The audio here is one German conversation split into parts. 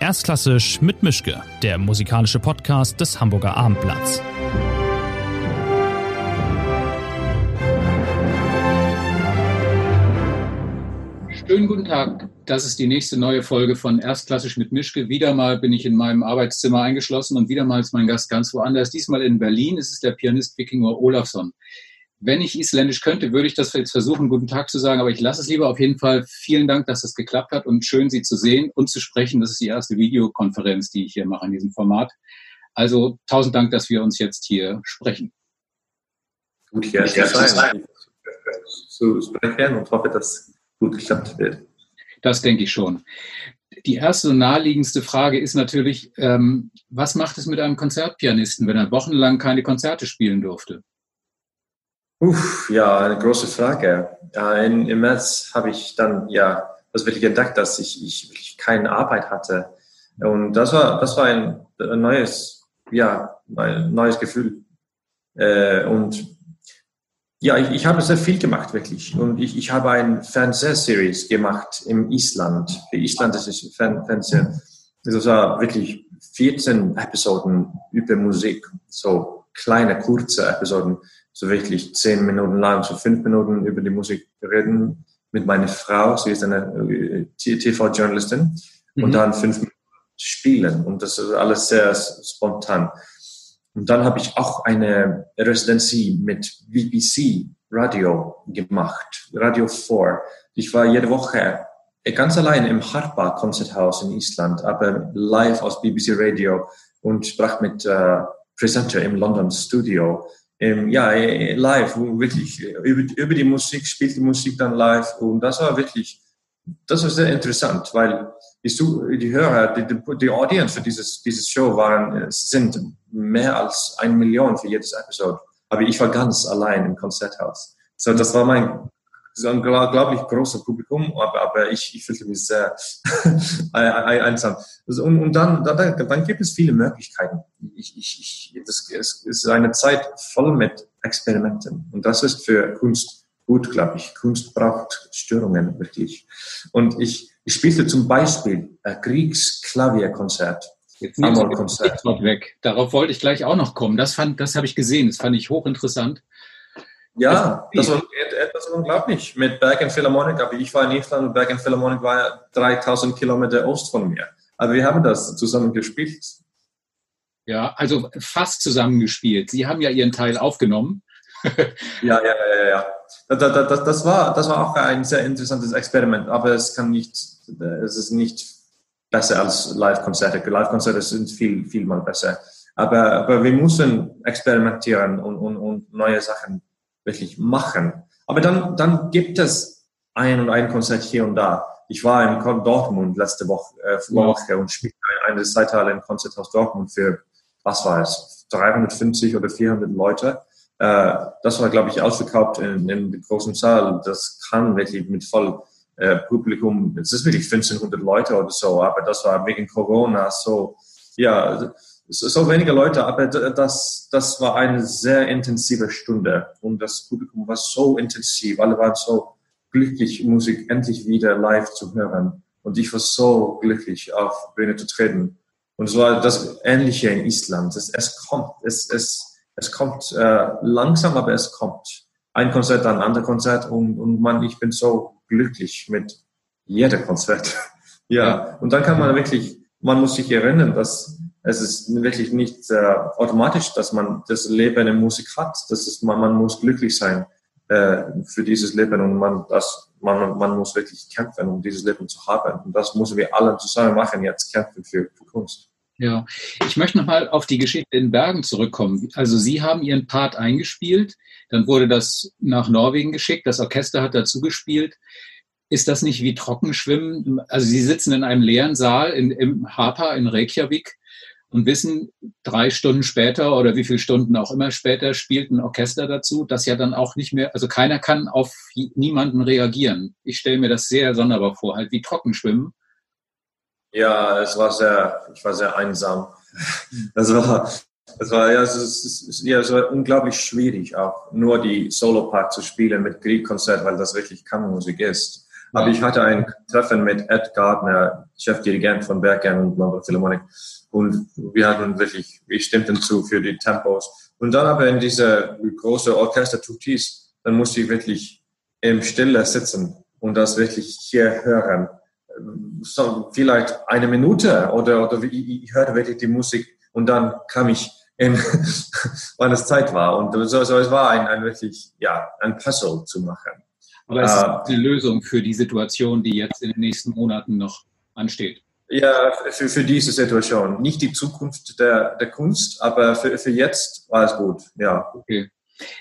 Erstklassisch mit Mischke, der musikalische Podcast des Hamburger Abendblatts. Schönen guten Tag. Das ist die nächste neue Folge von Erstklassisch mit Mischke. Wieder mal bin ich in meinem Arbeitszimmer eingeschlossen und wieder mal ist mein Gast ganz woanders. Diesmal in Berlin. Es ist der Pianist Vikingur Olafsson. Wenn ich Isländisch könnte, würde ich das jetzt versuchen, guten Tag zu sagen, aber ich lasse es lieber. Auf jeden Fall vielen Dank, dass das geklappt hat und schön, Sie zu sehen und zu sprechen. Das ist die erste Videokonferenz, die ich hier mache in diesem Format. Also tausend Dank, dass wir uns jetzt hier sprechen. Gut, ja, sein, zu sprechen und hoffe, dass gut geklappt wird. Das denke ich schon. Die erste und naheliegendste Frage ist natürlich, ähm, was macht es mit einem Konzertpianisten, wenn er wochenlang keine Konzerte spielen durfte? Uff, ja, eine große Frage. Äh, in, Im März habe ich dann ja das wirklich entdeckt, dass ich, ich wirklich keine Arbeit hatte. Und das war, das war ein, ein neues, ja, ein neues Gefühl. Äh, und ja, ich, ich habe sehr viel gemacht, wirklich. Und ich, ich habe eine Fernsehseries gemacht im Island, für islandische Fernsehen. Das war wirklich 14 Episoden über Musik, so kleine, kurze Episoden so wirklich zehn Minuten lang, so fünf Minuten über die Musik reden mit meiner Frau. Sie ist eine äh, TV-Journalistin. Mhm. Und dann fünf Minuten spielen. Und das ist alles sehr spontan. Und dann habe ich auch eine Residency mit BBC Radio gemacht, Radio 4. Ich war jede Woche ganz allein im Harpa Konzerthaus in Island, aber live aus BBC Radio und sprach mit äh, Presenter im London Studio ähm, ja, äh, live, wirklich äh, über, über die Musik, spielt die Musik dann live und das war wirklich, das war sehr interessant, weil die, Hörer, die, die, die Audience für dieses, dieses Show waren, äh, sind mehr als eine Million für jedes Episode. Aber ich war ganz allein im Konzerthaus. So, das war mein so ein unglaublich großes Publikum, aber, aber ich, ich fühlte mich sehr einsam. Also, und, und dann, dann, dann gibt es viele Möglichkeiten. Ich, ich, ich, das, es ist eine Zeit voll mit Experimenten. Und das ist für Kunst gut, glaube ich. Kunst braucht Störungen wirklich. Und ich, ich spielte zum Beispiel ein Kriegsklavierkonzert. Jetzt nehmen Sie weg. Darauf wollte ich gleich auch noch kommen. Das fand, das habe ich gesehen. Das fand ich hochinteressant. Ja, das war etwas unglaublich mit Bergen Philharmonic. Aber ich war in Island und Bergen Philharmonic war 3000 Kilometer Ost von mir. Aber wir haben das zusammen gespielt. Ja, also fast zusammengespielt. Sie haben ja Ihren Teil aufgenommen. ja, ja, ja, ja. Das, das, das, war, das war auch ein sehr interessantes Experiment, aber es kann nicht, es ist nicht besser als Live-Konzerte. Live-Konzerte sind viel, viel mal besser. Aber, aber wir müssen experimentieren und, und, und neue Sachen wirklich machen. Aber dann, dann gibt es ein und ein Konzert hier und da. Ich war in Dortmund letzte Woche, äh, Woche und spielte eine Zeitteil im Konzerthaus Dortmund für, was war es, 350 oder 400 Leute. Äh, das war, glaube ich, ausverkauft in, in großen Saal. Das kann wirklich mit voll äh, Publikum, es ist wirklich 1500 Leute oder so, aber das war wegen Corona so, ja, so wenige Leute, aber das, das war eine sehr intensive Stunde und das Publikum war so intensiv, alle waren so glücklich, Musik endlich wieder live zu hören und ich war so glücklich, auf Bühne zu treten. Und es war das Ähnliche in Island. Es, es kommt, es, es, es kommt äh, langsam, aber es kommt. Ein Konzert, dann ein anderes Konzert und, und man, ich bin so glücklich mit jedem Konzert. ja, und dann kann man wirklich, man muss sich erinnern, dass es ist wirklich nicht äh, automatisch, dass man das Leben in Musik hat. Das ist, man, man muss glücklich sein äh, für dieses Leben und man, das, man, man muss wirklich kämpfen, um dieses Leben zu haben. Und das müssen wir alle zusammen machen, jetzt kämpfen für, für Kunst. Ja, ich möchte nochmal auf die Geschichte in Bergen zurückkommen. Also Sie haben Ihren Part eingespielt, dann wurde das nach Norwegen geschickt, das Orchester hat dazu gespielt. Ist das nicht wie Trockenschwimmen? Also Sie sitzen in einem leeren Saal in, im Hapa in Reykjavik und wissen, drei Stunden später oder wie viele Stunden auch immer später spielt ein Orchester dazu, das ja dann auch nicht mehr, also keiner kann auf niemanden reagieren. Ich stelle mir das sehr sonderbar vor, halt wie Trockenschwimmen. Ja, es war sehr, ich war sehr einsam. Das war, das war, ja, es ist, ja, es war unglaublich schwierig, auch nur die Solo-Part zu spielen mit Grieg-Konzert, weil das wirklich Kammermusik ist. Aber ich hatte ein Treffen mit Ed Gardner, Chefdirigent von Bergern und London Philharmonic. Und wir hatten wirklich, wir stimmten zu für die Tempos. Und dann aber in diese große Orchester Tutis, dann musste ich wirklich im Stille sitzen und das wirklich hier hören. So, vielleicht eine Minute oder, oder ich, ich hörte wirklich die Musik und dann kam ich in, wann es Zeit war. Und so, so es war ein, ein wirklich, ja, ein Puzzle zu machen. Aber es ist äh, eine Lösung für die Situation, die jetzt in den nächsten Monaten noch ansteht. Ja, für, für diese Situation. Nicht die Zukunft der, der Kunst, aber für, für jetzt war es gut, ja. Okay.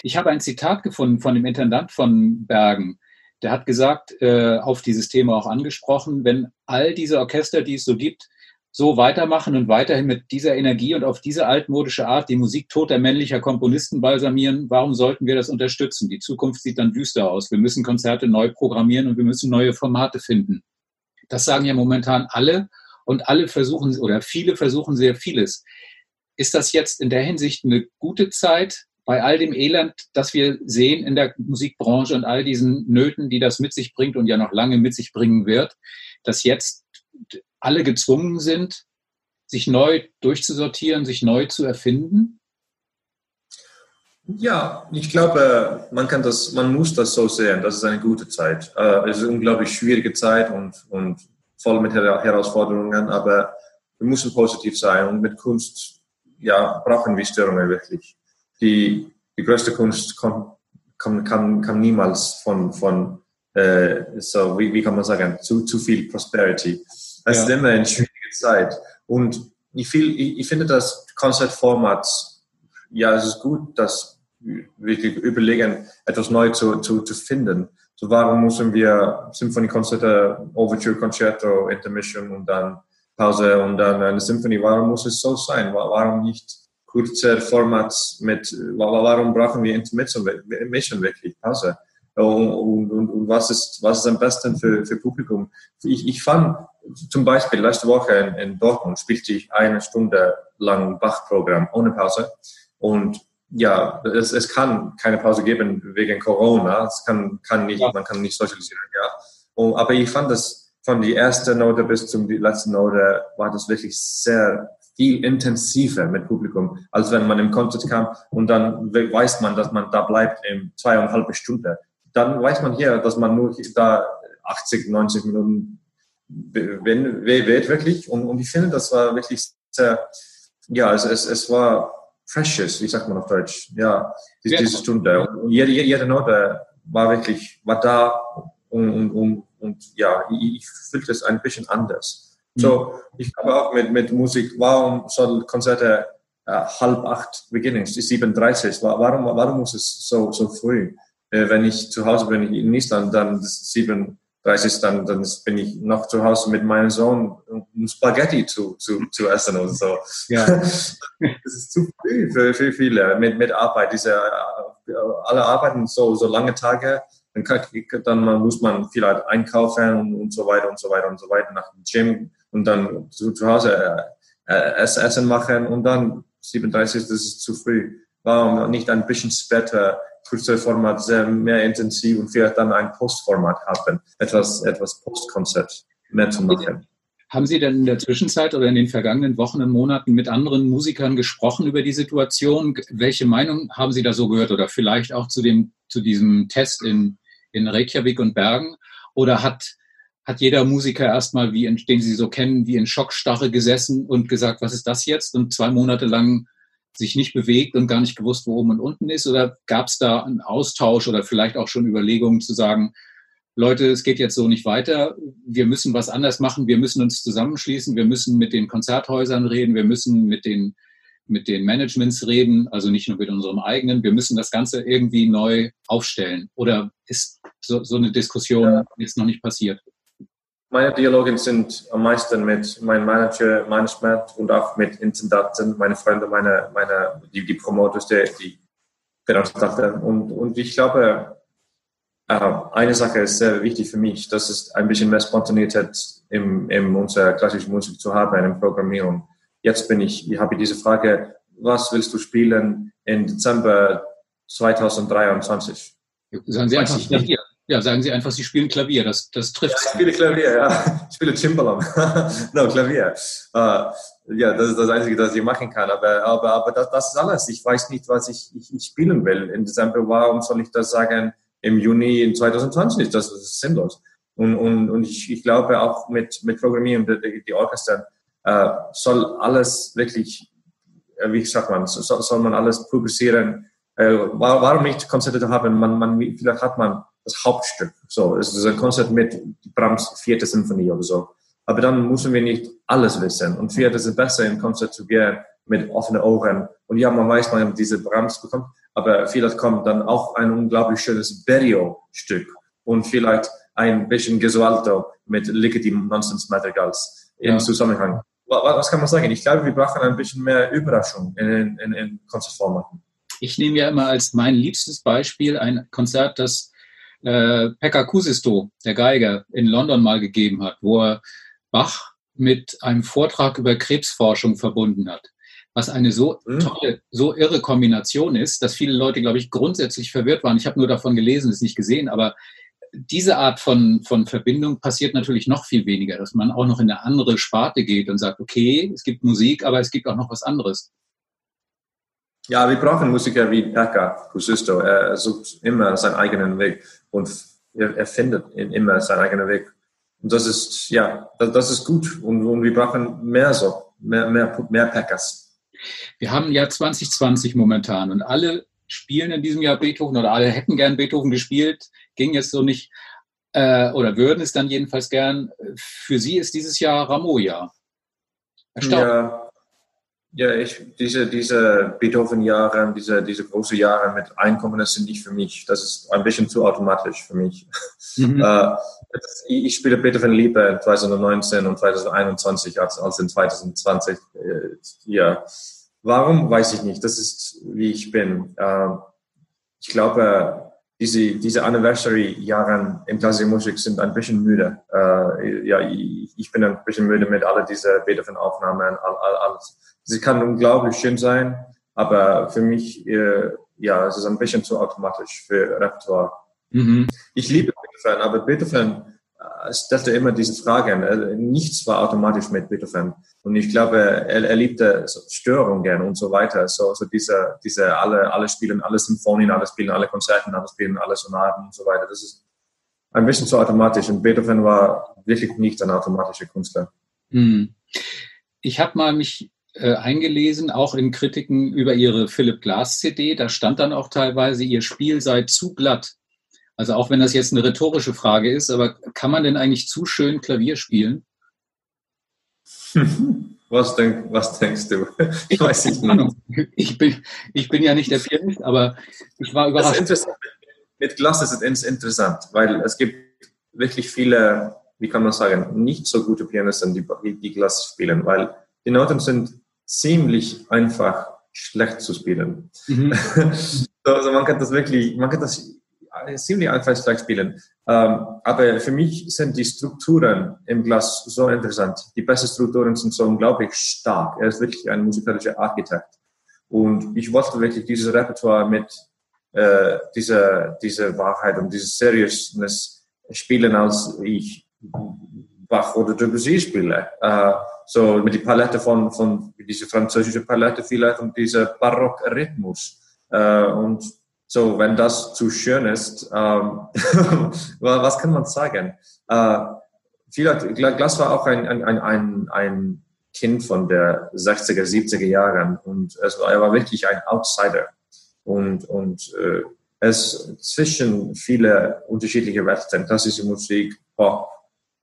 Ich habe ein Zitat gefunden von dem Intendant von Bergen. Der hat gesagt, äh, auf dieses Thema auch angesprochen, wenn all diese Orchester, die es so gibt, so weitermachen und weiterhin mit dieser Energie und auf diese altmodische Art die Musik toter männlicher Komponisten balsamieren, warum sollten wir das unterstützen? Die Zukunft sieht dann düster aus. Wir müssen Konzerte neu programmieren und wir müssen neue Formate finden. Das sagen ja momentan alle und alle versuchen oder viele versuchen sehr vieles. Ist das jetzt in der Hinsicht eine gute Zeit bei all dem Elend, das wir sehen in der Musikbranche und all diesen Nöten, die das mit sich bringt und ja noch lange mit sich bringen wird, dass jetzt alle gezwungen sind, sich neu durchzusortieren, sich neu zu erfinden? Ja, ich glaube, man kann das, man muss das so sehen. Das ist eine gute Zeit. Äh, es ist eine unglaublich schwierige Zeit und, und voll mit Herausforderungen, aber wir müssen positiv sein und mit Kunst, ja, brauchen wir Störungen wirklich. Die, die größte Kunst kommt, kann, kann, kann niemals von, von äh, so, wie, wie kann man sagen, zu, zu viel Prosperity. Es ja. ist immer eine schwierige Zeit. Und ich, viel, ich, ich finde das Konzertformat, ja, es ist gut, dass wir überlegen, etwas Neues zu, zu, zu finden. So warum müssen wir Symphoniekonzerte, Overture, Concerto, Intermission und dann Pause und dann eine Symphonie? Warum muss es so sein? Warum nicht kurze Formats mit, warum brauchen wir Intermission wirklich? Pause. Und, und, und, was, ist, was ist am besten für, für Publikum? Ich, ich fand zum Beispiel letzte Woche in, in Dortmund spielte ich eine Stunde lang Bach-Programm ohne Pause. Und ja, es, es kann keine Pause geben wegen Corona. Es kann, kann nicht, man kann nicht sozialisieren, ja. Und, aber ich fand das von die erste Note bis zum die letzte Note war das wirklich sehr viel intensiver mit Publikum, als wenn man im Konzert kam und dann weiß man, dass man da bleibt in zweieinhalb Stunden dann weiß man hier, dass man nur da 80, 90 Minuten wenn, wählt wirklich. Und, und ich finde, das war wirklich sehr, ja, es, es, es war precious, wie sagt man auf Deutsch? Ja, die, ja. diese Stunde. Und jede, jede Note war wirklich, war da und, und, und, und ja, ich, ich fühlte es ein bisschen anders. Mhm. So, ich glaube auch mit, mit Musik, warum soll Konzerte äh, halb acht beginnen? Es ist 37. Warum, warum muss es so, so früh? äh, wenn ich zu Hause bin in Island, dann ist 37, dann, dann bin ich noch zu Hause mit meinem Sohn, um Spaghetti zu, zu, zu essen und so. Ja. das ist zu früh für, für viele mit, mit Arbeit. Diese, äh, alle arbeiten so, so lange Tage, dann, kann, dann muss man vielleicht einkaufen und, und so weiter und so weiter und so weiter nach dem Gym und dann zu, zu Hause äh, äh Essen machen und dann 37, das ist zu früh. Warum nicht ein bisschen später Kurzformat sehr mehr intensiv und vielleicht dann ein Postformat haben, etwas, etwas Postkonzept mehr zu machen. Haben Sie denn in der Zwischenzeit oder in den vergangenen Wochen und Monaten mit anderen Musikern gesprochen über die Situation? Welche Meinung haben Sie da so gehört oder vielleicht auch zu dem, zu diesem Test in, in Reykjavik und Bergen? Oder hat, hat jeder Musiker erstmal, den Sie so kennen, wie in Schockstarre gesessen und gesagt, was ist das jetzt? Und zwei Monate lang sich nicht bewegt und gar nicht gewusst, wo oben und unten ist? Oder gab es da einen Austausch oder vielleicht auch schon Überlegungen zu sagen, Leute, es geht jetzt so nicht weiter, wir müssen was anders machen, wir müssen uns zusammenschließen, wir müssen mit den Konzerthäusern reden, wir müssen mit den, mit den Managements reden, also nicht nur mit unserem eigenen, wir müssen das Ganze irgendwie neu aufstellen. Oder ist so, so eine Diskussion jetzt noch nicht passiert? Meine Dialoge sind am meisten mit meinem Manager, Management und auch mit Intendanten, meine Freunde, meine, meine, die, die Promoters, die, die Veranstalter. Und, und ich glaube, äh, eine Sache ist sehr wichtig für mich, das ist ein bisschen mehr Spontanität in, in unserer klassischen Musik zu haben, in Programmierung. Jetzt bin ich, ich habe diese Frage, was willst du spielen im Dezember 2023? Sollen Sie einfach hier? Ja, sagen Sie einfach, Sie spielen Klavier. Das, das trifft. Ja, ich spiele Klavier, ja. Ich spiele Cimbalom. no, Klavier. Uh, ja, das ist das Einzige, das ich machen kann. Aber, aber, aber das, das ist alles. Ich weiß nicht, was ich, ich, ich spielen will. Im Dezember, warum soll ich das sagen? Im Juni in 2020, das ist sinnlos. Und, und, und ich, ich glaube auch mit, mit Programmieren, die, die Orchester, äh, soll alles wirklich, äh, wie sagt man, soll, soll man alles publizieren. Äh, warum nicht Konzerte haben? Man, man, vielleicht hat man das Hauptstück. So, es ist ein Konzert mit Brahms vierte Symphonie oder so. Aber dann müssen wir nicht alles wissen. Und vielleicht ist es besser, in Konzert zu gehen mit offenen Ohren. Und ja, man weiß, man diese Brahms bekommt, aber vielleicht kommt dann auch ein unglaublich schönes Berio-Stück und vielleicht ein bisschen Gesualdo mit Legitim Nonsense Madrigals im ja. Zusammenhang. Was kann man sagen? Ich glaube, wir brauchen ein bisschen mehr Überraschung in, in, in Konzertformaten. Ich nehme ja immer als mein liebstes Beispiel ein Konzert, das äh, Pekka Kusisto, der Geiger, in London mal gegeben hat, wo er Bach mit einem Vortrag über Krebsforschung verbunden hat. Was eine so mhm. tolle, so irre Kombination ist, dass viele Leute, glaube ich, grundsätzlich verwirrt waren. Ich habe nur davon gelesen, es nicht gesehen, aber diese Art von, von Verbindung passiert natürlich noch viel weniger, dass man auch noch in eine andere Sparte geht und sagt, okay, es gibt Musik, aber es gibt auch noch was anderes. Ja, wir brauchen Musiker wie Pekka Kusisto. Er sucht immer seinen eigenen Weg und er, findet immer seinen eigenen Weg. Und das ist, ja, das, ist gut. Und, und, wir brauchen mehr so, mehr, mehr, mehr Packers. Wir haben ja 2020 momentan und alle spielen in diesem Jahr Beethoven oder alle hätten gern Beethoven gespielt, ging jetzt so nicht äh, oder würden es dann jedenfalls gern. Für Sie ist dieses Jahr Rameau-Jahr. Ja, ja, ich, diese, diese Beethoven-Jahre, diese, diese große Jahre mit Einkommen, das sind nicht für mich. Das ist ein bisschen zu automatisch für mich. Mhm. Äh, ich spiele Beethoven lieber 2019 und 2021 als, als in 2020. Äh, ja. Warum, weiß ich nicht. Das ist, wie ich bin. Äh, ich glaube, diese, diese Anniversary-Jahre im klassischen Musik sind ein bisschen müde. Äh, ja, ich, ich, bin ein bisschen müde mit all diese Beethoven-Aufnahmen, all, all, alles sie kann unglaublich schön sein, aber für mich, äh, ja, es ist ein bisschen zu automatisch für Repertoire. Mhm. Ich liebe Beethoven, aber Beethoven äh, stellte immer diese Fragen. Äh, nichts war automatisch mit Beethoven. Und ich glaube, er, er liebte so Störungen und so weiter. So, so diese, diese alle, alle spielen alle Symphonien, alle spielen alle Konzerten, alle spielen alle Sonaten und so weiter. Das ist ein bisschen zu automatisch. Und Beethoven war wirklich nicht ein automatischer Künstler. Mhm. Ich habe mal mich äh, eingelesen, auch in Kritiken über ihre Philip Glass CD. Da stand dann auch teilweise, ihr Spiel sei zu glatt. Also auch wenn das jetzt eine rhetorische Frage ist, aber kann man denn eigentlich zu schön Klavier spielen? Was, denk, was denkst du? Ich weiß nicht. Ich bin, ich bin ja nicht der Pianist, aber ich war überrascht. Mit Glas ist es interessant, weil es gibt wirklich viele, wie kann man sagen, nicht so gute Pianisten, die, die Glas spielen, weil die Noten sind ziemlich einfach schlecht zu spielen. Mhm. also man kann das wirklich, man kann das ziemlich einfach schlecht spielen. Ähm, aber für mich sind die Strukturen im Glas so interessant. Die besten Strukturen sind so unglaublich stark. Er ist wirklich ein musikalischer Architekt. Und ich wollte wirklich dieses Repertoire mit äh, dieser, dieser Wahrheit und dieser Seriousness spielen, als ich Bach oder Debussy spiele. Äh, so mit die Palette von, von diese französische Palette vielleicht und dieser Barockrhythmus. Äh, und so, wenn das zu schön ist, ähm, was kann man sagen? Äh, vielleicht, Glas war auch ein, ein, ein, ein Kind von der 60er, 70er Jahren und es war, er war wirklich ein Outsider. Und, und äh, es zwischen viele unterschiedliche Welten, klassische Musik, Pop,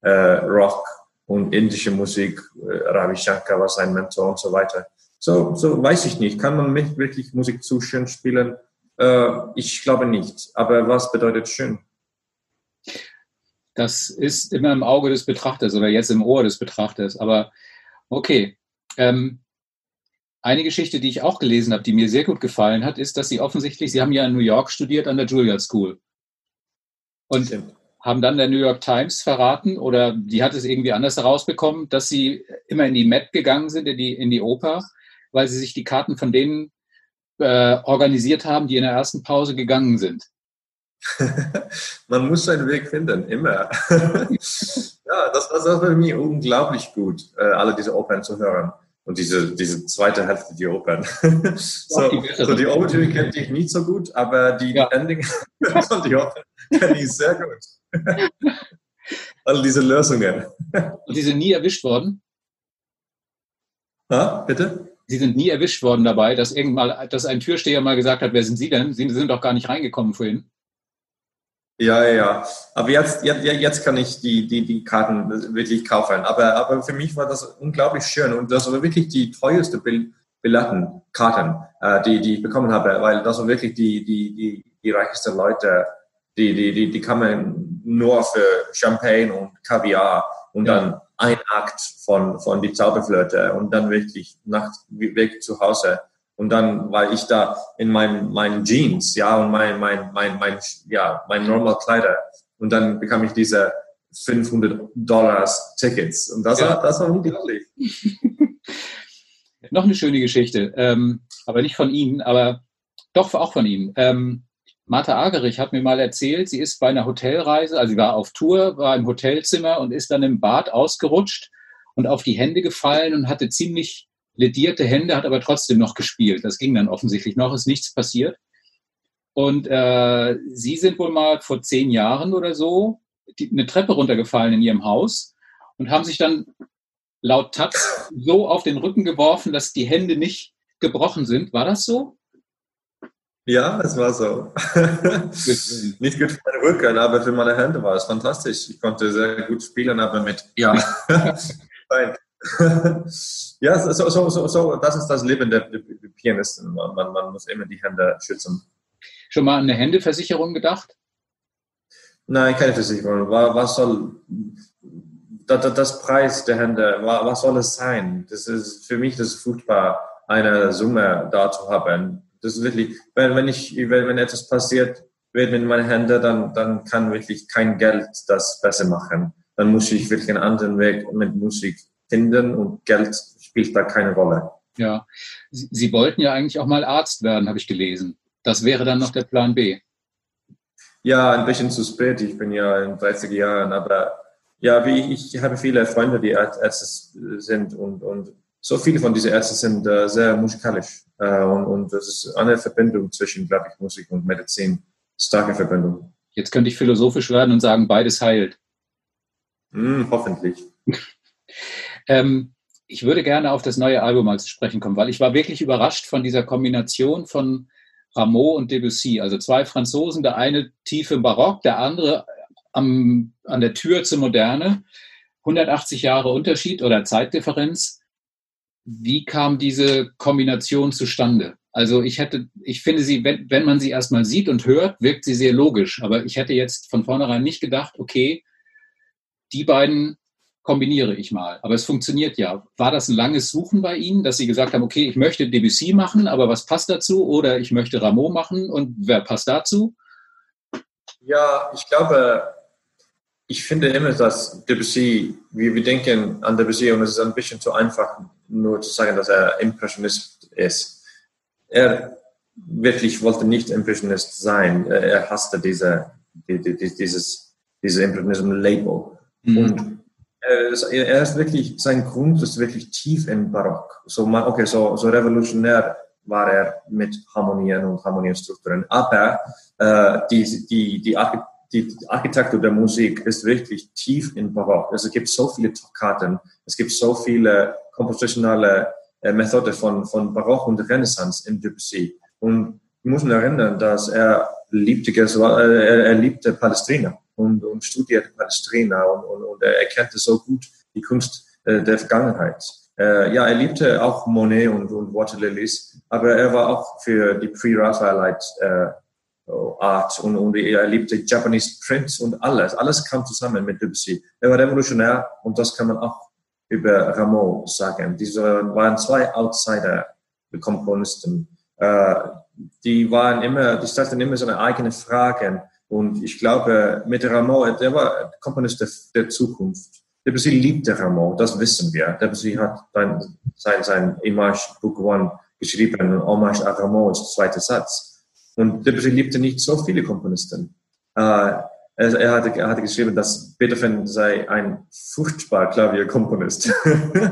äh, Rock, und indische Musik, äh, Ravi Shankar war sein Mentor und so weiter. So, so weiß ich nicht. Kann man mich wirklich Musik zu schön spielen? Äh, ich glaube nicht. Aber was bedeutet schön? Das ist immer im Auge des Betrachters oder jetzt im Ohr des Betrachters. Aber okay. Ähm, eine Geschichte, die ich auch gelesen habe, die mir sehr gut gefallen hat, ist, dass Sie offensichtlich, Sie haben ja in New York studiert an der Juilliard School. Und Stimmt haben dann der New York Times verraten oder die hat es irgendwie anders herausbekommen, dass sie immer in die Met gegangen sind, in die, in die Oper, weil sie sich die Karten von denen äh, organisiert haben, die in der ersten Pause gegangen sind. man muss seinen Weg finden, immer. ja, das, das war für mich unglaublich gut, äh, alle diese Opern zu hören. Und diese, diese zweite Hälfte die Opern. so, die, so die Overture kenne ich nicht so gut, aber die ja. Ending von die Opern kenne ich sehr gut. All diese Lösungen. Und die sind nie erwischt worden? Ha, bitte? Sie sind nie erwischt worden dabei, dass irgendwann, dass ein Türsteher mal gesagt hat, wer sind Sie denn? Sie sind doch gar nicht reingekommen vorhin. Ja, ja, Aber jetzt, jetzt, jetzt kann ich die, die, die Karten wirklich kaufen. Aber, aber für mich war das unglaublich schön und das war wirklich die teuerste Billetten, Karten, äh, die, die ich bekommen habe, weil das waren wirklich die, die, die, die reichsten Leute, die, die, die, die kamen nur für Champagne und Kaviar und ja. dann ein Akt von, von die Zauberflöte und dann wirklich Nacht weg zu Hause. Und dann war ich da in meinen meinen Jeans, ja, und mein, mein, mein, mein, ja, mein normal Kleider. Und dann bekam ich diese 500 Dollars Tickets. Und das, ja. war, das war unglaublich. Noch eine schöne Geschichte, ähm, aber nicht von Ihnen, aber doch auch von Ihnen. Ähm, Martha Agerich hat mir mal erzählt, sie ist bei einer Hotelreise, also sie war auf Tour, war im Hotelzimmer und ist dann im Bad ausgerutscht und auf die Hände gefallen und hatte ziemlich ledierte Hände, hat aber trotzdem noch gespielt. Das ging dann offensichtlich noch, ist nichts passiert. Und äh, Sie sind wohl mal vor zehn Jahren oder so die, eine Treppe runtergefallen in Ihrem Haus und haben sich dann laut Taz so auf den Rücken geworfen, dass die Hände nicht gebrochen sind. War das so? Ja, es war so. Nicht gut für meine Rücken, aber für meine Hände war es fantastisch. Ich konnte sehr gut spielen, aber mit, ja. ja, so, so, so, so, das ist das Leben der, der Pianisten. Man, man, man muss immer die Hände schützen. Schon mal an eine Händeversicherung gedacht? Nein, keine Versicherung. Was soll das, das Preis der Hände? Was soll es sein? Das ist für mich das ist furchtbar, eine Summe da zu haben das ist wirklich, wenn, wenn ich, wenn, wenn etwas passiert wird mit meinen Händen, dann, dann kann wirklich kein Geld das besser machen. Dann muss ich wirklich einen anderen Weg mit Musik finden und Geld spielt da keine Rolle. Ja, Sie, Sie wollten ja eigentlich auch mal Arzt werden, habe ich gelesen. Das wäre dann noch der Plan B. Ja, ein bisschen zu spät. Ich bin ja in 30 Jahren, aber ja, wie ich, ich habe viele Freunde, die Ärzte sind und, und so viele von diesen Ärzten sind äh, sehr musikalisch. Äh, und, und das ist eine Verbindung zwischen, glaube ich, Musik und Medizin. Starke Verbindung. Jetzt könnte ich philosophisch werden und sagen, beides heilt. Mm, hoffentlich. ähm, ich würde gerne auf das neue Album mal zu sprechen kommen, weil ich war wirklich überrascht von dieser Kombination von Rameau und Debussy. Also zwei Franzosen, der eine tief im Barock, der andere am, an der Tür zur Moderne. 180 Jahre Unterschied oder Zeitdifferenz. Wie kam diese Kombination zustande? Also ich hätte, ich finde sie, wenn, wenn man sie erstmal sieht und hört, wirkt sie sehr logisch. Aber ich hätte jetzt von vornherein nicht gedacht, okay, die beiden kombiniere ich mal. Aber es funktioniert ja. War das ein langes Suchen bei Ihnen, dass Sie gesagt haben, okay, ich möchte Debussy machen, aber was passt dazu? Oder ich möchte Rameau machen und wer passt dazu? Ja, ich glaube, ich finde immer, dass Debussy, wie wir denken an Debussy, und es ist ein bisschen zu einfach, nur zu sagen, dass er Impressionist ist. Er wirklich wollte nicht Impressionist sein. Er hasste diese, die, die, dieses, diese Impressionism-Label. Mhm. Und er ist, er ist, wirklich, sein Grund ist wirklich tief im Barock. So, okay, so, so revolutionär war er mit Harmonien und Harmonienstrukturen. Aber äh, die, die, die Architektur die Architektur der Musik ist wirklich tief in Barock. Also es gibt so viele Toccaten, es gibt so viele kompositionelle äh, Methoden von, von Barock und Renaissance in Debussy. Und muss mich erinnern, dass er liebte, äh, er, liebte Palestrina und, und studierte Palestrina und, und, und er erkannte so gut die Kunst äh, der Vergangenheit. Ja, er liebte auch Monet und, und Waterlilies, aber er war auch für die Pre-Raphaelite Art und, und er liebte Japanese Prints und alles. Alles kam zusammen mit Debussy. Er war revolutionär und das kann man auch über Rameau sagen. Diese waren zwei Outsider-Komponisten. Äh, die waren immer, die stellten immer so eine eigene Fragen. Und ich glaube, mit Rameau, der war Komponist der, der Zukunft. Debussy liebte Rameau, das wissen wir. Debussy hat dann sein, sein Image Book One geschrieben, Hommage à Rameau ist der zweite Satz. Und Debussy liebte nicht so viele Komponisten. Äh, er, er, hatte, er hatte geschrieben, dass Beethoven sei ein furchtbar Klavierkomponist.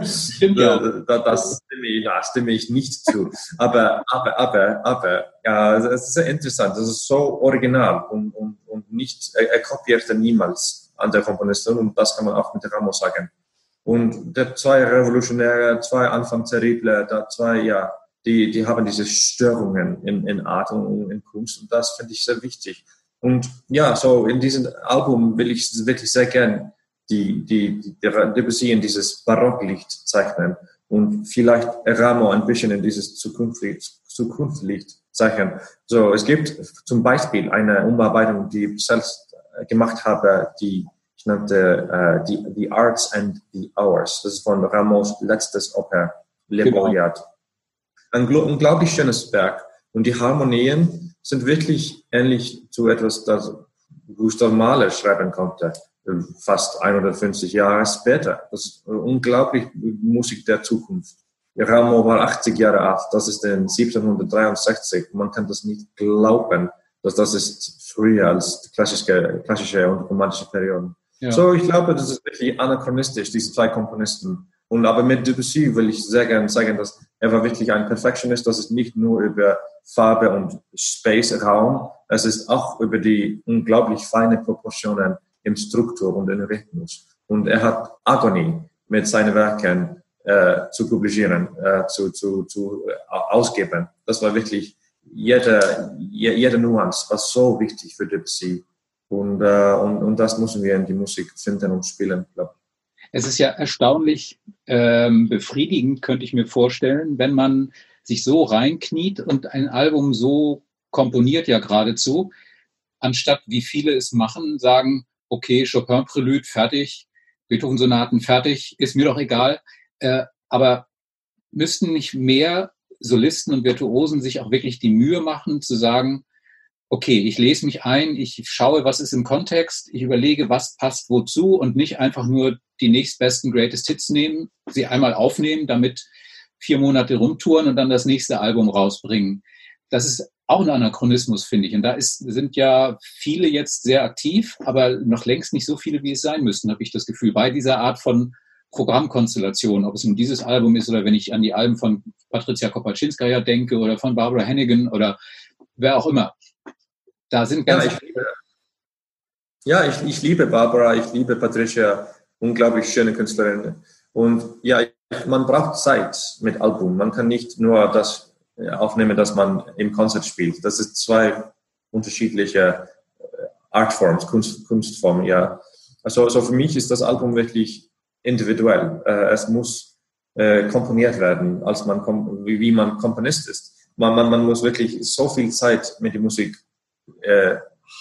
Stimmt, ja. das, das stimme, ich, na, stimme ich nicht zu. Aber, aber, aber, aber, ja, es ist sehr interessant. Das ist so original und, und, und nicht, er, er kopierte niemals andere Komponisten und das kann man auch mit Ramos sagen. Und der zwei Revolutionäre, zwei Anfang terrible, da zwei, ja, die, die haben diese Störungen in, in Art und in Kunst und das finde ich sehr wichtig. Und ja, so in diesem Album will ich wirklich sehr gern die, die, die Debussy in dieses Barocklicht zeichnen und vielleicht Ramo ein bisschen in dieses Zukunftslicht, Zukunftslicht zeichnen. So, es gibt zum Beispiel eine Umarbeitung, die ich selbst gemacht habe, die ich nannte uh, die, The Arts and the Hours. Das ist von Ramos letztes Oper, Le genau. Ein unglaublich schönes Werk. Und die Harmonien sind wirklich ähnlich zu etwas, das Gustav Mahler schreiben konnte, fast 150 Jahre später. Das ist unglaublich Musik der Zukunft. Ramo war 80 Jahre alt, das ist in 1763. Man kann das nicht glauben, dass das ist früher als klassische, klassische und romantische Perioden. Ja. So, ich glaube, das ist wirklich anachronistisch, diese zwei Komponisten. Und aber mit Debussy will ich sehr gerne sagen, dass er war wirklich ein Perfectionist. Das ist nicht nur über Farbe und Space, Raum. Es ist auch über die unglaublich feine Proportionen im Struktur und im Rhythmus. Und er hat Agony mit seinen Werken äh, zu publizieren, äh, zu, zu, zu äh, ausgeben. Das war wirklich jede, jede Nuance war so wichtig für Debussy. Und, äh, und, und das müssen wir in die Musik finden und spielen, glaube ich. Es ist ja erstaunlich ähm, befriedigend, könnte ich mir vorstellen, wenn man sich so reinkniet und ein Album so komponiert ja geradezu, anstatt wie viele es machen, sagen, okay, Chopin Prelude fertig, Beethoven Sonaten fertig, ist mir doch egal. Äh, aber müssten nicht mehr Solisten und Virtuosen sich auch wirklich die Mühe machen, zu sagen, okay, ich lese mich ein, ich schaue, was ist im Kontext, ich überlege, was passt wozu und nicht einfach nur die nächstbesten Greatest Hits nehmen, sie einmal aufnehmen, damit vier Monate rumtouren und dann das nächste Album rausbringen. Das ist auch ein Anachronismus, finde ich. Und da ist, sind ja viele jetzt sehr aktiv, aber noch längst nicht so viele, wie es sein müssten, habe ich das Gefühl, bei dieser Art von Programmkonstellation, ob es nun dieses Album ist oder wenn ich an die Alben von Patricia Kopalczynskaja denke oder von Barbara Hannigan oder wer auch immer. Da sind ganz ja, ich liebe, ja, ich, ich liebe Barbara, ich liebe Patricia, unglaublich schöne Künstlerin. Und ja, man braucht Zeit mit Album. Man kann nicht nur das äh, aufnehmen, das man im Konzert spielt. Das ist zwei unterschiedliche äh, Artforms, Kunst, Kunstformen, ja. Also, also für mich ist das Album wirklich individuell. Äh, es muss komponiert werden, als man, wie man Komponist ist. Man, man, man muss wirklich so viel Zeit mit der Musik äh,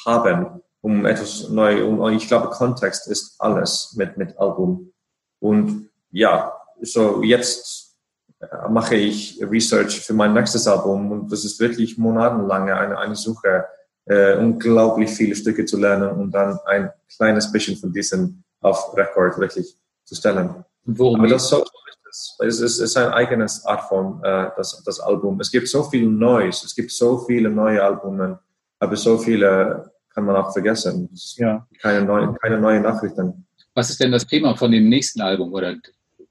haben, um etwas neu, um, ich glaube, Kontext ist alles mit, mit Album. Und ja, so jetzt äh, mache ich Research für mein nächstes Album und das ist wirklich monatelange eine, eine Suche, äh, unglaublich viele Stücke zu lernen und dann ein kleines bisschen von diesen auf Rekord wirklich zu stellen. Worum Aber das so es ist, es ist ein eigenes Artform, äh, das, das Album. Es gibt so viel Neues, es gibt so viele neue Albumen aber so viele kann man auch vergessen. Ja. Keine, neuen, keine neuen Nachrichten. Was ist denn das Thema von dem nächsten Album oder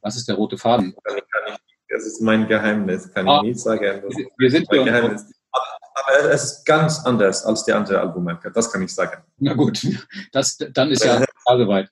was ist der rote Faden? Das ist mein Geheimnis, kann ah, ich nicht sagen. Das wir sind mein Geheimnis. Aber, aber, es ist ganz anders als die anderen Albume, das kann ich sagen. Na gut, das, dann ist ja soweit.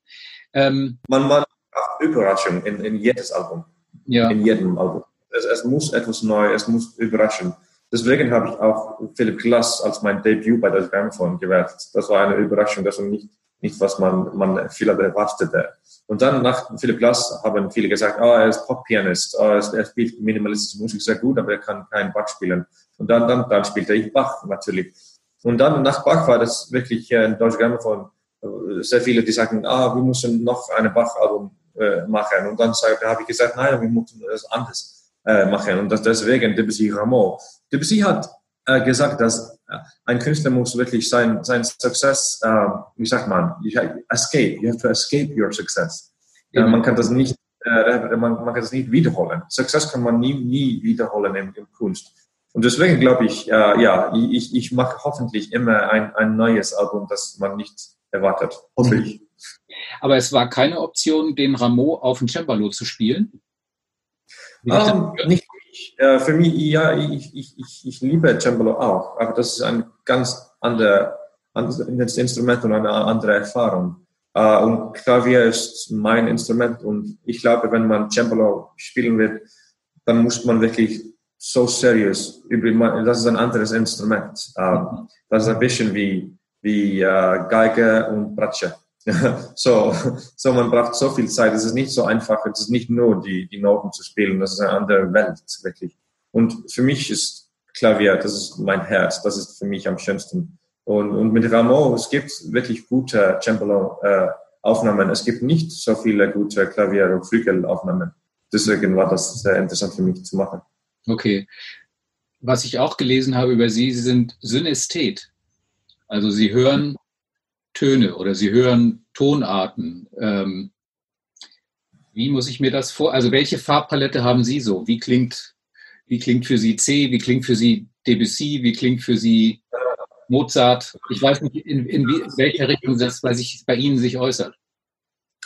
Ähm, man, man braucht Überraschung in, in jedes Album. Ja. In jedem Album. Es, es muss etwas neu, es muss überraschen. Deswegen habe ich auch Philipp Glass als mein Debüt bei der Grammophon gewählt. Das war eine Überraschung, das war nicht, nicht was man, man viel erwartete. Und dann nach Philipp Glass haben viele gesagt, oh, er ist Pop-Pianist, oh, er spielt minimalistische Musik sehr gut, aber er kann keinen Bach spielen. Und dann, dann, dann spielte ich Bach natürlich. Und dann nach Bach war das wirklich äh, in Deutsch Grammophon äh, sehr viele, die sagten, ah, wir müssen noch ein Bach-Album äh, machen. Und dann habe ich gesagt, nein, wir müssen das anders äh, machen. Und das deswegen Debussy Rameau. Debussy hat äh, gesagt, dass äh, ein Künstler muss wirklich sein, sein Success, äh, wie sagt man, escape, you have to escape your success. Ja, man kann das nicht, äh, man, man kann das nicht wiederholen. Success kann man nie, nie wiederholen in, in Kunst. Und deswegen glaube ich, äh, ja, ich, ich mache hoffentlich immer ein, ein neues Album, das man nicht erwartet. Hoffe ich. Aber es war keine Option, den Rameau auf dem Cembalo zu spielen? Um, ähm, nicht äh, für mich, ja, ich, ich, ich, ich liebe Cembalo auch, aber das ist ein ganz anderes Instrument und eine andere Erfahrung. Uh, und Klavier ist mein Instrument und ich glaube, wenn man Cembalo spielen wird, dann muss man wirklich so serious über, das ist ein anderes Instrument. Uh, das ist ein bisschen wie, wie uh, Geige und Bratsche. so, so man braucht so viel Zeit. Es ist nicht so einfach. Es ist nicht nur die, die Noten zu spielen. Das ist eine andere Welt, wirklich. Und für mich ist Klavier, das ist mein Herz. Das ist für mich am schönsten. Und, und mit Rameau, es gibt wirklich gute Cembalo-Aufnahmen. Äh, es gibt nicht so viele gute Klavier- und Flügelaufnahmen. Deswegen war das sehr interessant für mich zu machen. Okay. Was ich auch gelesen habe über Sie, Sie sind Synästhet. Also Sie hören Töne oder Sie hören Tonarten. Ähm, wie muss ich mir das vor? Also welche Farbpalette haben Sie so? Wie klingt, wie klingt für Sie C? Wie klingt für Sie Debussy? Wie klingt für Sie Mozart? Ich weiß nicht, in, in, in welcher Richtung das bei, sich, bei Ihnen sich äußert.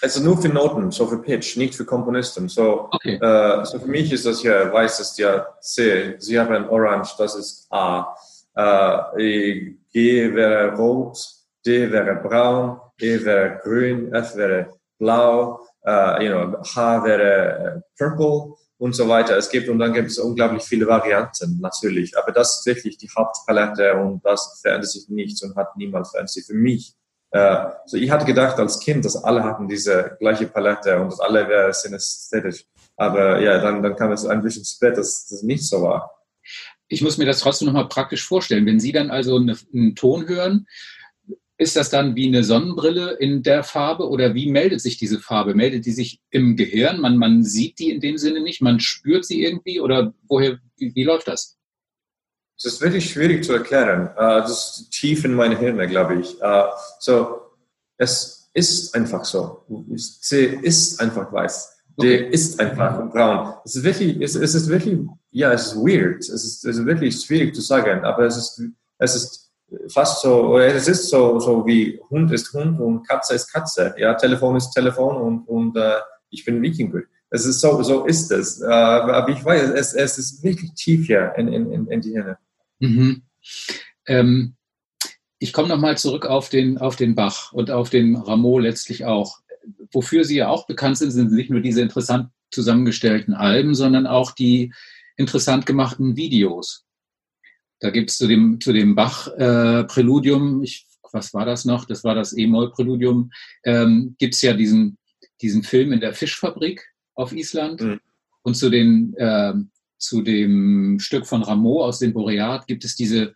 Also nur für Noten, so für Pitch, nicht für Komponisten. So, okay. äh, so für mich ist das hier weiß, ist ja C. Sie haben Orange, das ist A. Äh, G wäre Rot, D wäre braun, E wäre grün, F wäre blau, uh, you know, H wäre äh, purple und so weiter. Es gibt und dann gibt es unglaublich viele Varianten natürlich, aber das ist wirklich die Hauptpalette und das verändert sich nichts und hat niemals verändert sich für mich. Uh, so ich hatte gedacht als Kind, dass alle hatten diese gleiche Palette und dass alle wären synästhetisch. Aber ja, dann, dann kam es ein bisschen spät, dass das nicht so war. Ich muss mir das trotzdem nochmal praktisch vorstellen. Wenn Sie dann also eine, einen Ton hören, ist das dann wie eine Sonnenbrille in der Farbe oder wie meldet sich diese Farbe? Meldet die sich im Gehirn? Man, man sieht die in dem Sinne nicht, man spürt sie irgendwie oder woher, wie, wie läuft das? Das ist wirklich schwierig zu erklären. Uh, das ist tief in meine Hirne, glaube ich. Uh, so, es ist einfach so. C ist einfach weiß. D okay. ist einfach braun. Es ist wirklich, es, es ist wirklich, ja, es ist weird. Es ist, es ist wirklich schwierig zu sagen, aber es ist, es ist fast so, es ist so, so wie Hund ist Hund und Katze ist Katze. Ja, Telefon ist Telefon und, und äh, ich bin Wikinger. Es ist so, so ist es. Äh, aber ich weiß, es, es ist wirklich tief hier in, in, in die Hirne. Mhm. Ähm, ich komme nochmal zurück auf den, auf den Bach und auf den Rameau letztlich auch. Wofür Sie ja auch bekannt sind, sind nicht nur diese interessant zusammengestellten Alben, sondern auch die interessant gemachten Videos. Da gibt es zu dem, zu dem Bach-Präludium, äh, was war das noch? Das war das E-Moll-Präludium, ähm, gibt es ja diesen, diesen Film in der Fischfabrik auf Island. Mhm. Und zu, den, äh, zu dem Stück von Rameau aus dem Boreat gibt es diese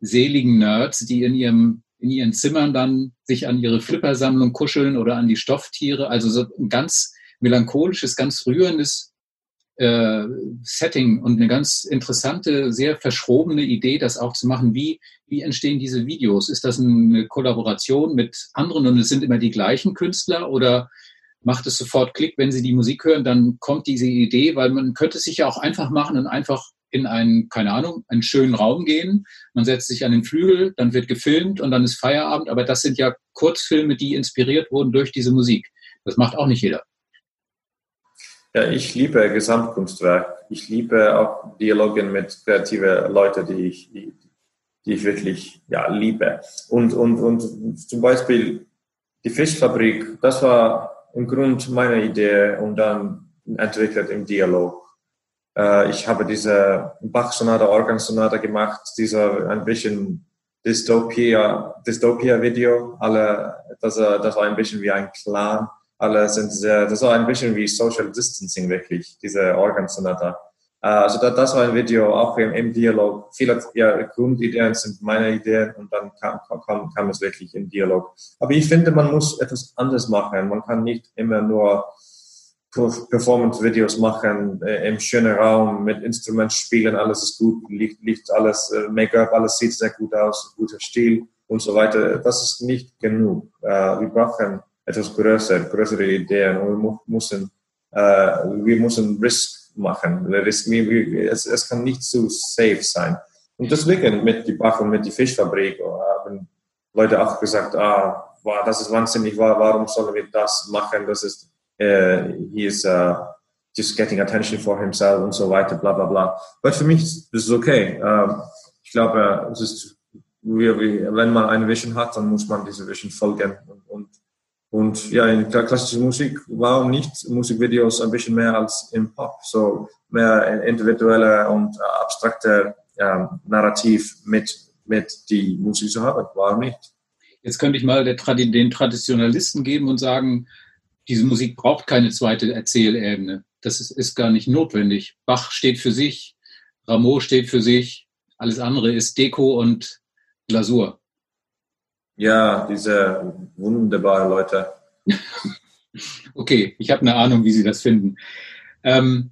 seligen Nerds, die in ihrem in ihren Zimmern dann sich an ihre Flippersammlung kuscheln oder an die Stofftiere. Also so ein ganz melancholisches, ganz rührendes äh, Setting und eine ganz interessante, sehr verschrobene Idee, das auch zu machen. Wie, wie entstehen diese Videos? Ist das eine Kollaboration mit anderen und es sind immer die gleichen Künstler oder macht es sofort Klick, wenn Sie die Musik hören, dann kommt diese Idee, weil man könnte es sich ja auch einfach machen und einfach in einen, keine Ahnung, einen schönen Raum gehen. Man setzt sich an den Flügel, dann wird gefilmt und dann ist Feierabend. Aber das sind ja Kurzfilme, die inspiriert wurden durch diese Musik. Das macht auch nicht jeder. Ja, ich liebe Gesamtkunstwerk. Ich liebe auch Dialoge mit kreativen Leuten, die ich, die, die ich wirklich ja, liebe. Und, und, und zum Beispiel die Fischfabrik, das war im Grund meine Idee und dann entwickelt im Dialog. Äh, ich habe diese Bach-Sonate, Organ-Sonate gemacht, dieser ein bisschen Dystopia, Dystopia-Video. Alle, das war ein bisschen wie ein Clan alle sind sehr, das war ein bisschen wie Social Distancing wirklich, diese Organsonata. Äh, also das war ein Video auch im, im Dialog. Viele ja, Grundideen sind meine Ideen und dann kam, kam, kam es wirklich im Dialog. Aber ich finde, man muss etwas anderes machen. Man kann nicht immer nur Performance-Videos machen, äh, im schönen Raum mit Instrument spielen, alles ist gut, liegt, liegt alles, äh, Make-up, alles sieht sehr gut aus, guter Stil und so weiter. Das ist nicht genug. Äh, wir brauchen etwas größer, größere Ideen und wir müssen, äh, wir müssen Risk machen. Es, es kann nicht so safe sein. Und deswegen mit die Bach und mit die Fischfabrik haben Leute auch gesagt, ah, wow, das ist wahnsinnig, warum sollen wir das machen? Das ist, äh, he is uh, just getting attention for himself und so weiter, bla bla bla. Aber für mich ist es okay. Ähm, ich glaube, es ist, wenn man eine Vision hat, dann muss man diese Vision folgen und, und und ja, in klassischer Musik, warum nicht Musikvideos ein bisschen mehr als im Pop? So mehr individuelle und abstrakte ja, Narrativ mit, mit die Musik zu haben. Warum nicht? Jetzt könnte ich mal den Traditionalisten geben und sagen, diese Musik braucht keine zweite Erzählebene. Das ist, ist gar nicht notwendig. Bach steht für sich, Rameau steht für sich, alles andere ist Deko und Glasur. Ja, diese wunderbaren Leute. okay, ich habe eine Ahnung, wie Sie das finden. Ähm,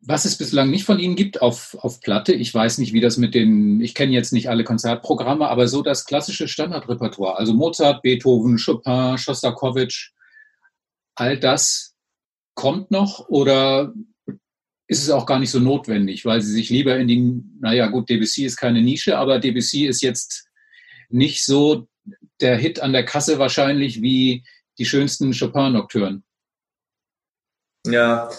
was es bislang nicht von Ihnen gibt auf, auf Platte, ich weiß nicht, wie das mit den, ich kenne jetzt nicht alle Konzertprogramme, aber so das klassische Standardrepertoire, also Mozart, Beethoven, Chopin, Shostakovich, all das kommt noch oder ist es auch gar nicht so notwendig, weil Sie sich lieber in die, naja gut, Debussy ist keine Nische, aber Debussy ist jetzt nicht so der Hit an der Kasse wahrscheinlich wie die schönsten Chopin-Nocturnen. Ja,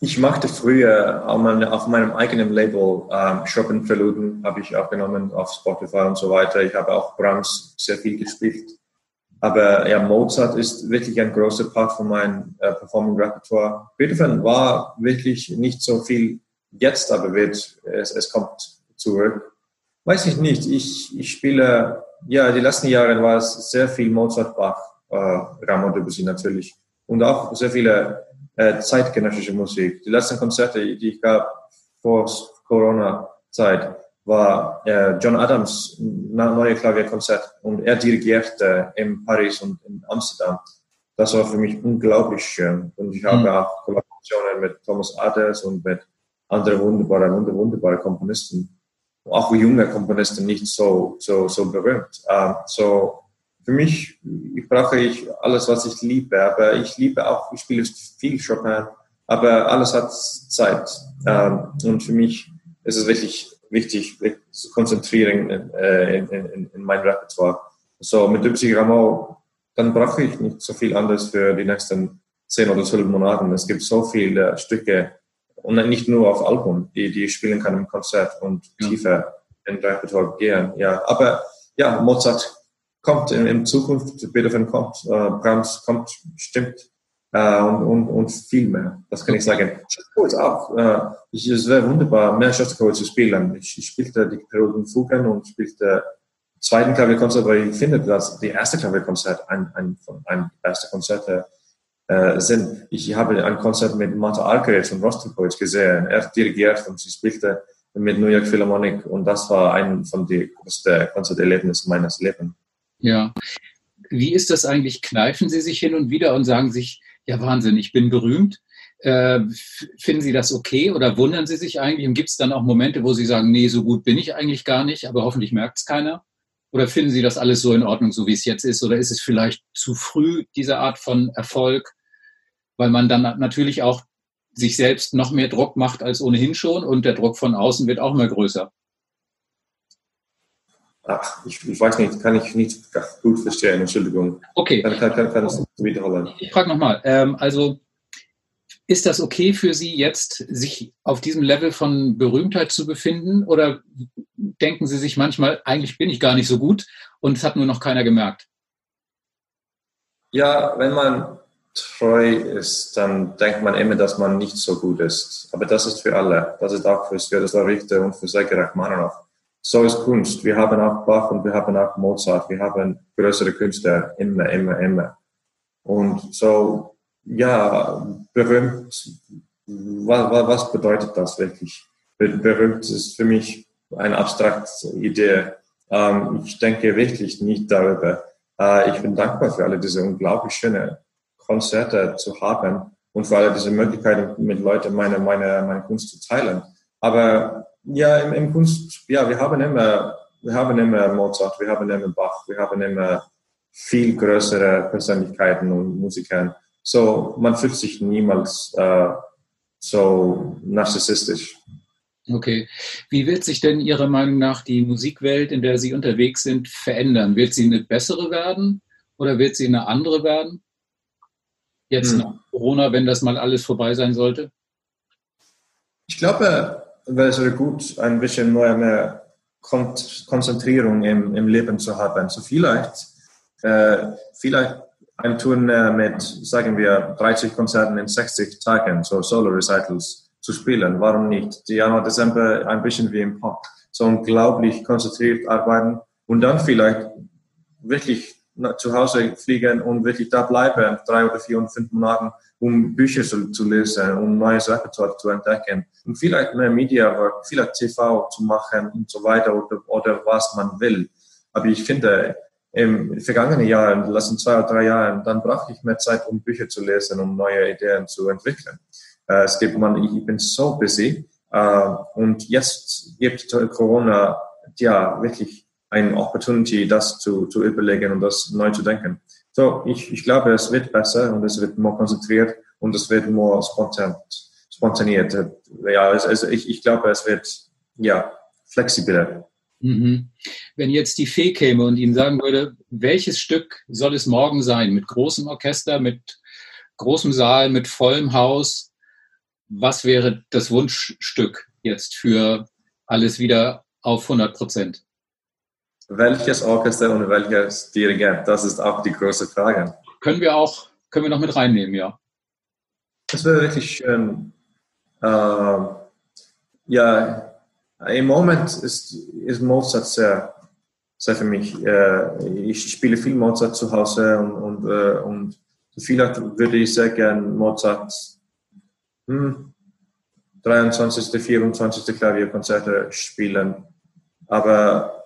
ich machte früher auf meinem eigenen Label ähm, Chopin Preluden habe ich aufgenommen auf Spotify und so weiter. Ich habe auch Brahms sehr viel gespielt. Aber ja, Mozart ist wirklich ein großer Part von meinem äh, Performing Repertoire. Beethoven war wirklich nicht so viel jetzt, aber wird, es, es kommt zurück. Weiß ich nicht. Ich, ich spiele, ja, die letzten Jahre war es sehr viel Mozart, Bach, äh, Ramon Debussy natürlich. Und auch sehr viele äh, zeitgenössische Musik. Die letzten Konzerte, die ich gab vor Corona-Zeit, war äh, John Adams neue Klavierkonzert und er dirigierte in Paris und in Amsterdam. Das war für mich unglaublich schön. Und ich habe mhm. auch Kollaborationen mit Thomas Aders und mit anderen wunderbaren, wunderbaren Komponisten auch junge Komponisten nicht so, so, so berühmt. Uh, so, für mich ich brauche ich alles, was ich liebe, aber ich liebe auch, ich spiele viel Chopin, aber alles hat Zeit. Uh, und für mich ist es wirklich wichtig, zu konzentrieren in, äh, in, in, in mein Repertoire. So, mit Debussy Rameau, dann brauche ich nicht so viel anderes für die nächsten zehn oder zwölf Monate. Es gibt so viele Stücke, und nicht nur auf Album, die, die spielen kann im Konzert und ja. tiefer in Repertoire gehen. Ja, aber ja, Mozart kommt in, in Zukunft, Beethoven kommt, äh, Brahms kommt, stimmt. Äh, und, und, und viel mehr. Das kann ich sagen. Shostakovich auch. Äh, es wäre wunderbar, mehr Shostakovich zu spielen. Ich, ich spielte die Perioden Fugen und spielte zweiten Klavierkonzert, weil ich finde, dass die erste Klavierkonzert ein, ein, ein, ein erste Konzerte äh, sind. Ich habe ein Konzert mit Marta Argerich von Rostokowitsch gesehen. Er dirigiert und sie spielte mit New York Philharmonic und das war ein von den größten Konzerterlebnissen meines Lebens. Ja. Wie ist das eigentlich? Kneifen Sie sich hin und wieder und sagen sich, ja Wahnsinn, ich bin berühmt? Äh, finden Sie das okay oder wundern Sie sich eigentlich? Und gibt es dann auch Momente, wo Sie sagen, nee, so gut bin ich eigentlich gar nicht, aber hoffentlich merkt es keiner? Oder finden Sie das alles so in Ordnung, so wie es jetzt ist? Oder ist es vielleicht zu früh, diese Art von Erfolg? Weil man dann natürlich auch sich selbst noch mehr Druck macht als ohnehin schon und der Druck von außen wird auch mal größer. Ach, ich, ich weiß nicht, kann ich nicht gut verstehen, Entschuldigung. Okay. Kann, kann, kann, kann das wiederholen? Ich frage nochmal, ähm, also ist das okay für Sie jetzt, sich auf diesem Level von Berühmtheit zu befinden oder denken Sie sich manchmal, eigentlich bin ich gar nicht so gut und es hat nur noch keiner gemerkt? Ja, wenn man treu ist, dann denkt man immer, dass man nicht so gut ist. Aber das ist für alle. Das ist auch für Svetoslav Richter und für Sergei Rachmaninoff. So ist Kunst. Wir haben auch Bach und wir haben auch Mozart. Wir haben größere Künstler immer, immer, immer. Und so, ja, berühmt, was, was bedeutet das wirklich? Berühmt ist für mich eine abstrakte Idee. Ähm, ich denke wirklich nicht darüber. Äh, ich bin dankbar für alle diese unglaublich schönen Konzerte zu haben und vor allem diese Möglichkeit, mit Leuten meine, meine, meine Kunst zu teilen. Aber ja, im, im Kunst, ja, wir haben immer, wir haben immer Mozart, wir haben immer Bach, wir haben immer viel größere Persönlichkeiten und Musiker. So, man fühlt sich niemals äh, so narzisstisch. Okay. Wie wird sich denn Ihrer Meinung nach die Musikwelt, in der Sie unterwegs sind, verändern? Wird sie eine bessere werden oder wird sie eine andere werden? Jetzt hm. nach Corona, wenn das mal alles vorbei sein sollte? Ich glaube, es wäre gut, ein bisschen mehr, mehr Konzentrierung im, im Leben zu haben. So vielleicht, äh, vielleicht ein Turnier mit, sagen wir, 30 Konzerten in 60 Tagen, so Solo-Recitals zu spielen. Warum nicht? Die Januar, Dezember ein bisschen wie im Pop. So unglaublich konzentriert arbeiten und dann vielleicht wirklich zu Hause fliegen und wirklich da bleiben, drei oder vier und fünf Monaten, um Bücher zu, zu lesen, um neues Repertoire zu entdecken und vielleicht mehr Media vielleicht TV zu machen und so weiter oder, oder was man will. Aber ich finde, im vergangenen Jahr, in den letzten zwei oder drei Jahren, dann brauche ich mehr Zeit, um Bücher zu lesen, um neue Ideen zu entwickeln. Äh, es gibt man, ich bin so busy äh, und jetzt gibt Corona ja wirklich eine Opportunity, das zu, zu überlegen und das neu zu denken. So, ich, ich glaube, es wird besser und es wird mehr konzentriert und es wird mehr spontan, spontaniert. Ja, also ich, ich glaube, es wird ja flexibler. Mhm. Wenn jetzt die Fee käme und Ihnen sagen würde, welches Stück soll es morgen sein? Mit großem Orchester, mit großem Saal, mit vollem Haus? was wäre das Wunschstück jetzt für alles wieder auf 100 Prozent? Welches Orchester und welches Dirigent? Das ist auch die große Frage. Können wir auch, können wir noch mit reinnehmen, ja. Das wäre wirklich schön. Äh, ja, im Moment ist, ist Mozart sehr, sehr für mich. Äh, ich spiele viel Mozart zu Hause und, und, äh, und vielleicht würde ich sehr gerne Mozart hm, 23., 24. Klavierkonzerte spielen. Aber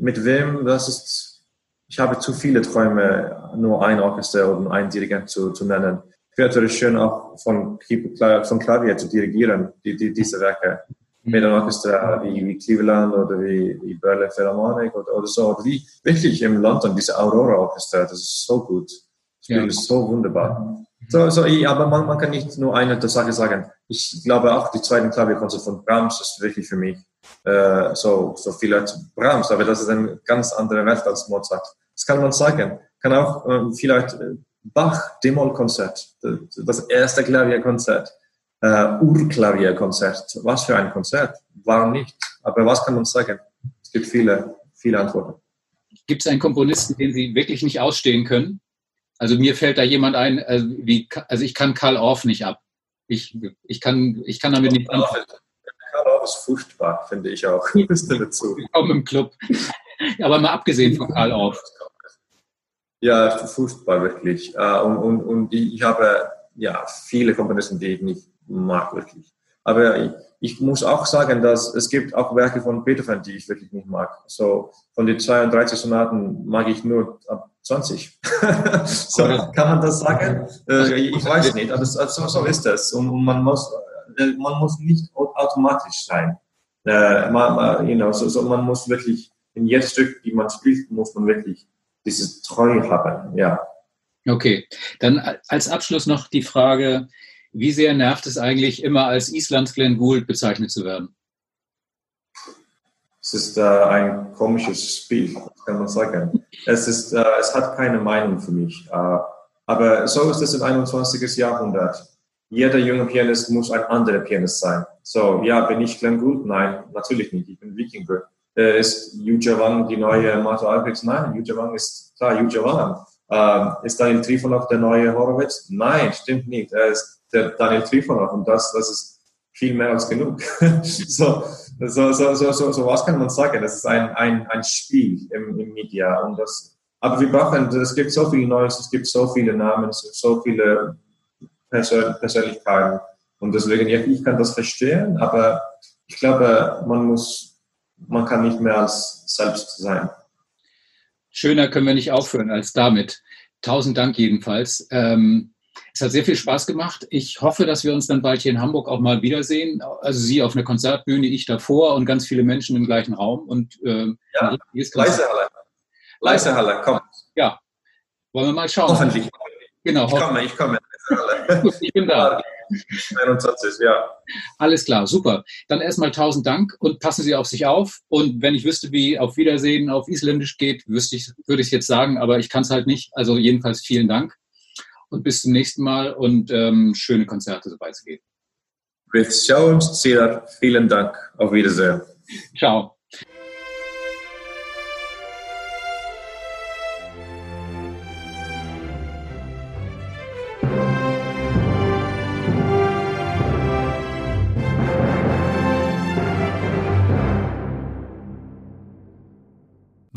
mit wem, das ist, ich habe zu viele Träume, nur ein Orchester oder ein Dirigent zu, zu nennen. Wäre es schön auch von, von Klavier zu dirigieren, die, die, diese Werke. Mit einem Orchester wie, wie Cleveland oder wie, wie Berlin Philharmonic oder, oder so. Oder wie wirklich im London, diese Aurora Orchester, das ist so gut. Das Spiel ja. ist so wunderbar. So, so, aber man, man kann nicht nur eine Sache sagen. Ich glaube auch, die zweite Klavierkonzert von Brahms ist wirklich für mich äh, so, so viel als Brahms, aber das ist eine ganz andere Welt als Mozart. Das kann man sagen. Kann auch äh, vielleicht äh, Bach, D-Moll-Konzert, das erste Klavierkonzert, äh, Urklavierkonzert. Was für ein Konzert? Warum nicht? Aber was kann man sagen? Es gibt viele, viele Antworten. Gibt es einen Komponisten, den Sie wirklich nicht ausstehen können? Also mir fällt da jemand ein, also, wie, also ich kann Karl Orff nicht ab. Ich, ich, kann, ich kann damit nicht anfangen. Karl Orff ist furchtbar, finde ich auch. Dazu? Kaum im Club. Aber mal abgesehen von Karl Orff. Ja, furchtbar wirklich. Äh, und, und, und ich habe ja viele Komponisten, die ich nicht mag wirklich. Aber ich, muss auch sagen, dass es gibt auch Werke von Beethoven, die ich wirklich nicht mag. So von den 32 Sonaten mag ich nur ab 20. so, kann man das sagen? Äh, ich weiß nicht, aber so, so ist. Und, und, man, muss, äh, man muss nicht automatisch sein. Äh, man, you know, so, so, man muss wirklich, in jedes Stück, die man spielt, muss man wirklich dieses Treu haben. Ja. Okay, dann als Abschluss noch die Frage, wie sehr nervt es eigentlich, immer als Islands Glenn Gould bezeichnet zu werden? Es ist äh, ein komisches Spiel, kann man sagen. Es, ist, äh, es hat keine Meinung für mich. Äh, aber so ist es im 21. Jahrhundert. Jeder junge Pianist muss ein anderer Pianist sein. So, ja, bin ich Glenn Gould? Nein, natürlich nicht. Ich bin Vikinger. Äh, ist Yuja Wang die neue Martha Albrechts? Nein, Yuja Wang ist klar Yuja Wang. Ähm, ist Daniel Trifonov der neue Horowitz? Nein, stimmt nicht. Er ist der Daniel Trifonov und das, das ist viel mehr als genug. so, so, so, so, so, so was kann man sagen? Das ist ein, ein, ein Spiel im, im Media. Und das, aber wir brauchen, es gibt so viel Neues, es gibt so viele Namen, so viele Persön Persönlichkeiten. Und deswegen, ich kann das verstehen, aber ich glaube, man muss, man kann nicht mehr als selbst sein. Schöner können wir nicht aufhören als damit. Tausend Dank jedenfalls. Ähm, es hat sehr viel Spaß gemacht. Ich hoffe, dass wir uns dann bald hier in Hamburg auch mal wiedersehen. Also Sie auf einer Konzertbühne, ich davor und ganz viele Menschen im gleichen Raum. Und, äh, ja, Leisehalle. Leisehalle, komm. Ja, wollen wir mal schauen. Hoffentlich. Genau. Ich komme, ich komme. ich bin da. 21, ja. Alles klar, super. Dann erstmal tausend Dank und passen Sie auf sich auf. Und wenn ich wüsste, wie auf Wiedersehen auf Isländisch geht, wüsste ich, würde ich es jetzt sagen, aber ich kann es halt nicht. Also jedenfalls vielen Dank und bis zum nächsten Mal und ähm, schöne Konzerte, sobald es geht. Schauen uns sehr. Vielen Dank. Auf Wiedersehen. Ciao.